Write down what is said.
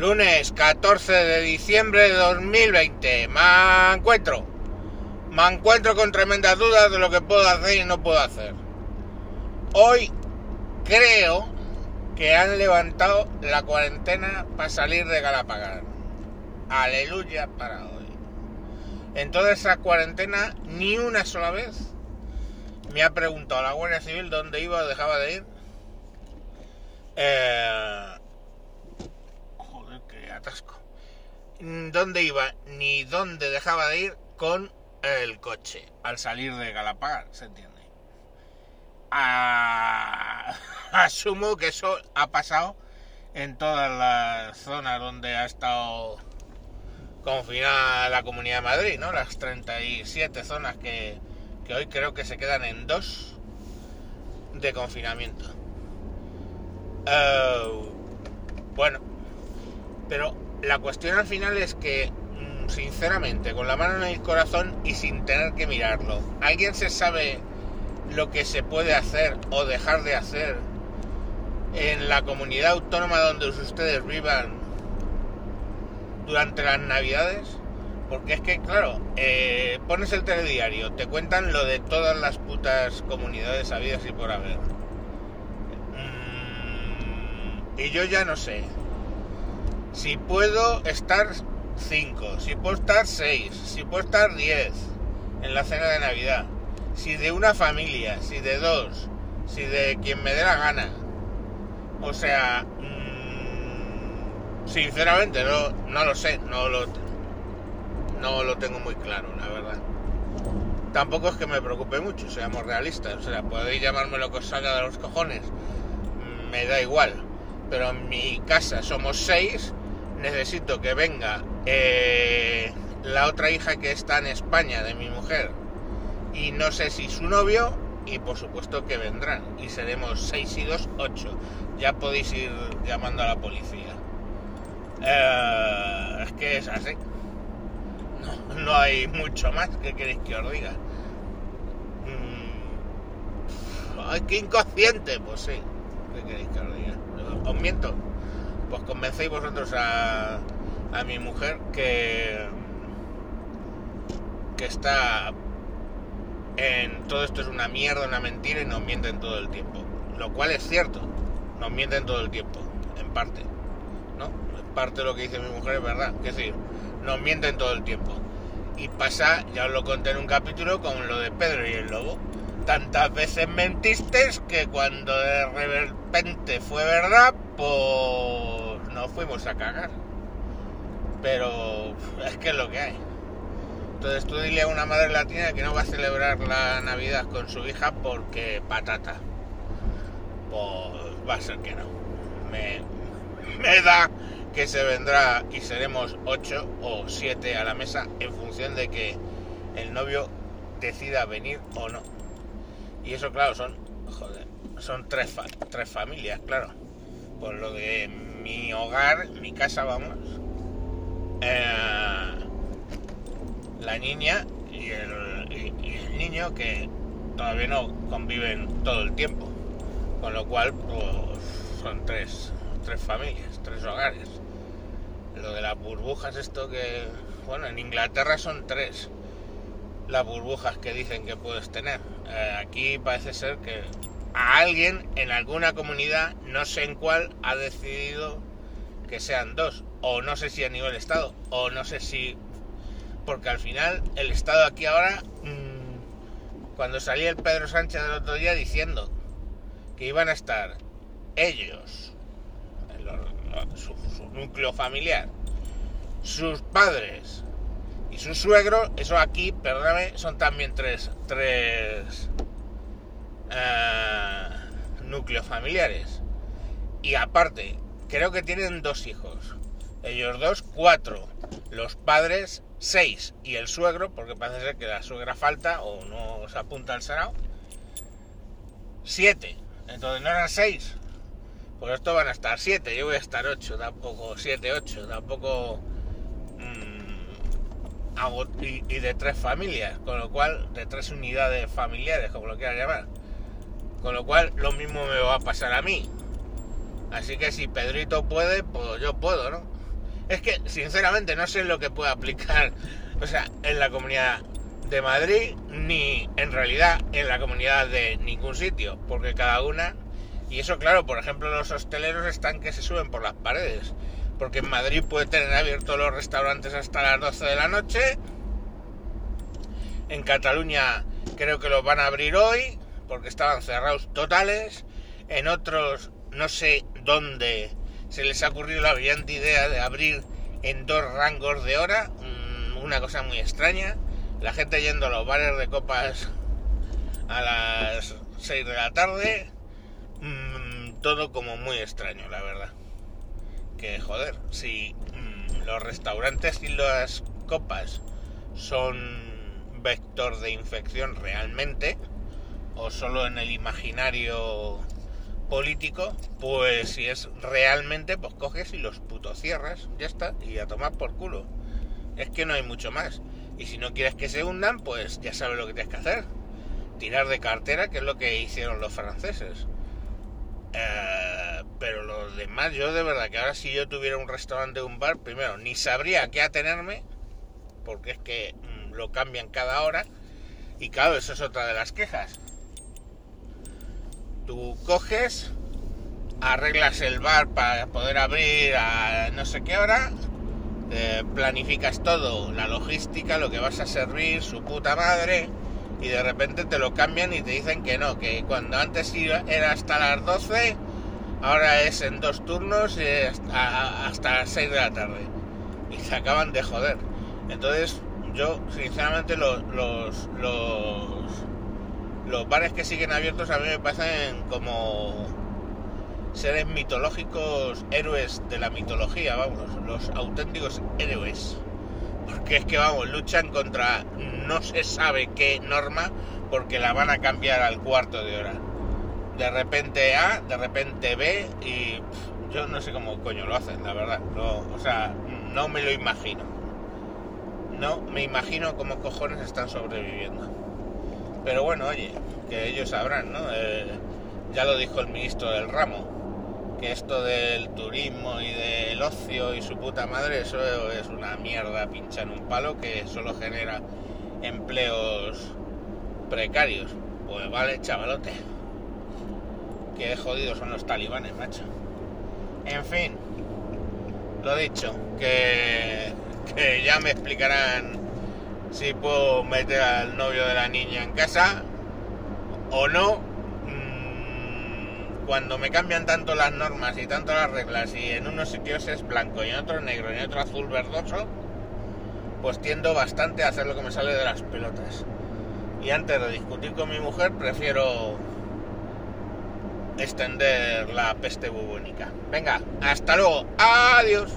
Lunes 14 de diciembre de 2020. Me encuentro. Me encuentro con tremendas dudas de lo que puedo hacer y no puedo hacer. Hoy creo que han levantado la cuarentena para salir de Galapagar. Aleluya para hoy. En toda esa cuarentena, ni una sola vez me ha preguntado la Guardia Civil dónde iba o dejaba de ir. Eh, atasco. ¿Dónde iba ni dónde dejaba de ir con el coche al salir de Galapagar? ¿Se entiende? Ah, asumo que eso ha pasado en todas las zonas donde ha estado confinada la Comunidad de Madrid, ¿no? Las 37 zonas que, que hoy creo que se quedan en dos de confinamiento. Uh, bueno, pero la cuestión al final es que, mm, sinceramente, con la mano en el corazón y sin tener que mirarlo, ¿alguien se sabe lo que se puede hacer o dejar de hacer en la comunidad autónoma donde ustedes vivan durante las navidades? Porque es que, claro, eh, pones el telediario, te cuentan lo de todas las putas comunidades habidas y por haber. Mm, y yo ya no sé. Si puedo estar 5, si puedo estar 6, si puedo estar 10 en la cena de Navidad. Si de una familia, si de dos, si de quien me dé la gana. O sea, mmm, sinceramente no, no lo sé, no lo, no lo tengo muy claro, la verdad. Tampoco es que me preocupe mucho, seamos realistas. O sea, podéis llamarme lo que os salga de los cojones. Me da igual. Pero en mi casa somos seis. Necesito que venga eh, la otra hija que está en España de mi mujer. Y no sé si su novio. Y por supuesto que vendrán. Y seremos seis y dos, ocho. Ya podéis ir llamando a la policía. Eh, es que es así no, no hay mucho más que queréis que os diga. Mm, ay, qué inconsciente, pues sí. ¿Qué queréis que os diga? ¿Os miento? Pues convencéis vosotros a, a mi mujer que que está en todo esto es una mierda, una mentira y nos mienten todo el tiempo. Lo cual es cierto, nos mienten todo el tiempo, en parte. ¿No? En parte lo que dice mi mujer es verdad. Es decir, nos mienten todo el tiempo. Y pasa, ya os lo conté en un capítulo, con lo de Pedro y el Lobo. Tantas veces mentiste que cuando de repente fue verdad, pues nos fuimos a cagar. Pero es que es lo que hay. Entonces tú dile a una madre latina que no va a celebrar la Navidad con su hija porque patata. Pues va a ser que no. Me, me da que se vendrá y seremos 8 o 7 a la mesa en función de que el novio decida venir o no. Y eso, claro, son, son tres, tres familias, claro. Por lo de mi hogar, mi casa, vamos. Eh, la niña y el, niño que todavía no conviven todo el tiempo. Con lo cual, pues son tres, tres familias, tres hogares. Lo de las burbujas, esto que, bueno, en Inglaterra son tres las burbujas que dicen que puedes tener. Eh, aquí parece ser que a alguien en alguna comunidad, no sé en cuál, ha decidido que sean dos. O no sé si a nivel Estado, o no sé si... Porque al final el Estado aquí ahora, mmm, cuando salía el Pedro Sánchez el otro día diciendo que iban a estar ellos, su, su núcleo familiar, sus padres y su suegro, eso aquí, perdóname, son también tres, tres núcleos familiares. Y aparte, creo que tienen dos hijos. Ellos dos, cuatro. Los padres, seis. Y el suegro, porque parece ser que la suegra falta o no se apunta al Senado, siete. Entonces no eran seis. Pues esto van a estar siete. Yo voy a estar ocho, tampoco siete, ocho. Tampoco y, y, de tres familias, con lo cual, de tres unidades familiares, como lo quieras llamar. Con lo cual, lo mismo me va a pasar a mí. Así que si Pedrito puede, pues yo puedo, ¿no? Es que, sinceramente, no sé lo que puede aplicar, o sea, en la comunidad de Madrid, ni en realidad en la comunidad de ningún sitio, porque cada una... Y eso, claro, por ejemplo, los hosteleros están que se suben por las paredes, porque en Madrid puede tener abiertos los restaurantes hasta las 12 de la noche, en Cataluña creo que los van a abrir hoy, porque estaban cerrados totales, en otros no sé dónde se les ha ocurrido la brillante idea de abrir en dos rangos de hora, mm, una cosa muy extraña, la gente yendo a los bares de copas a las 6 de la tarde, mm, todo como muy extraño, la verdad. Que joder, si mm, los restaurantes y las copas son vector de infección realmente, o solo en el imaginario político, pues si es realmente, pues coges y los putos cierras, ya está, y a tomar por culo. Es que no hay mucho más. Y si no quieres que se hundan, pues ya sabes lo que tienes que hacer. Tirar de cartera, que es lo que hicieron los franceses. Eh, pero lo demás, yo de verdad que ahora si yo tuviera un restaurante o un bar, primero, ni sabría qué atenerme, porque es que mm, lo cambian cada hora. Y claro, eso es otra de las quejas Tú coges, arreglas el bar para poder abrir a no sé qué hora, planificas todo, la logística, lo que vas a servir, su puta madre, y de repente te lo cambian y te dicen que no, que cuando antes era hasta las 12, ahora es en dos turnos y hasta, las 6 de la tarde. Y se acaban de joder. Entonces, yo sinceramente los, los los bares que siguen abiertos a mí me parecen como seres mitológicos, héroes de la mitología, vamos, los auténticos héroes. Porque es que, vamos, luchan contra no se sabe qué norma porque la van a cambiar al cuarto de hora. De repente A, de repente B y yo no sé cómo coño lo hacen, la verdad. o sea, no me lo imagino. No me imagino cómo cojones están sobreviviendo. Pero bueno, oye, que ellos sabrán, ¿no? Eh, ya lo dijo el ministro del ramo, que esto del turismo y del ocio y su puta madre, eso es una mierda pincha en un palo que solo genera empleos precarios. Pues vale, chavalote. Qué jodidos son los talibanes, macho. En fin, lo dicho, que, que ya me explicarán si puedo meter al novio de la niña en casa o no. Mm, cuando me cambian tanto las normas y tanto las reglas y en unos sitios es blanco y en otros negro y en otro azul verdoso, pues tiendo bastante a hacer lo que me sale de las pelotas. Y antes de discutir con mi mujer prefiero extender la peste bubónica. Venga, hasta luego. Adiós.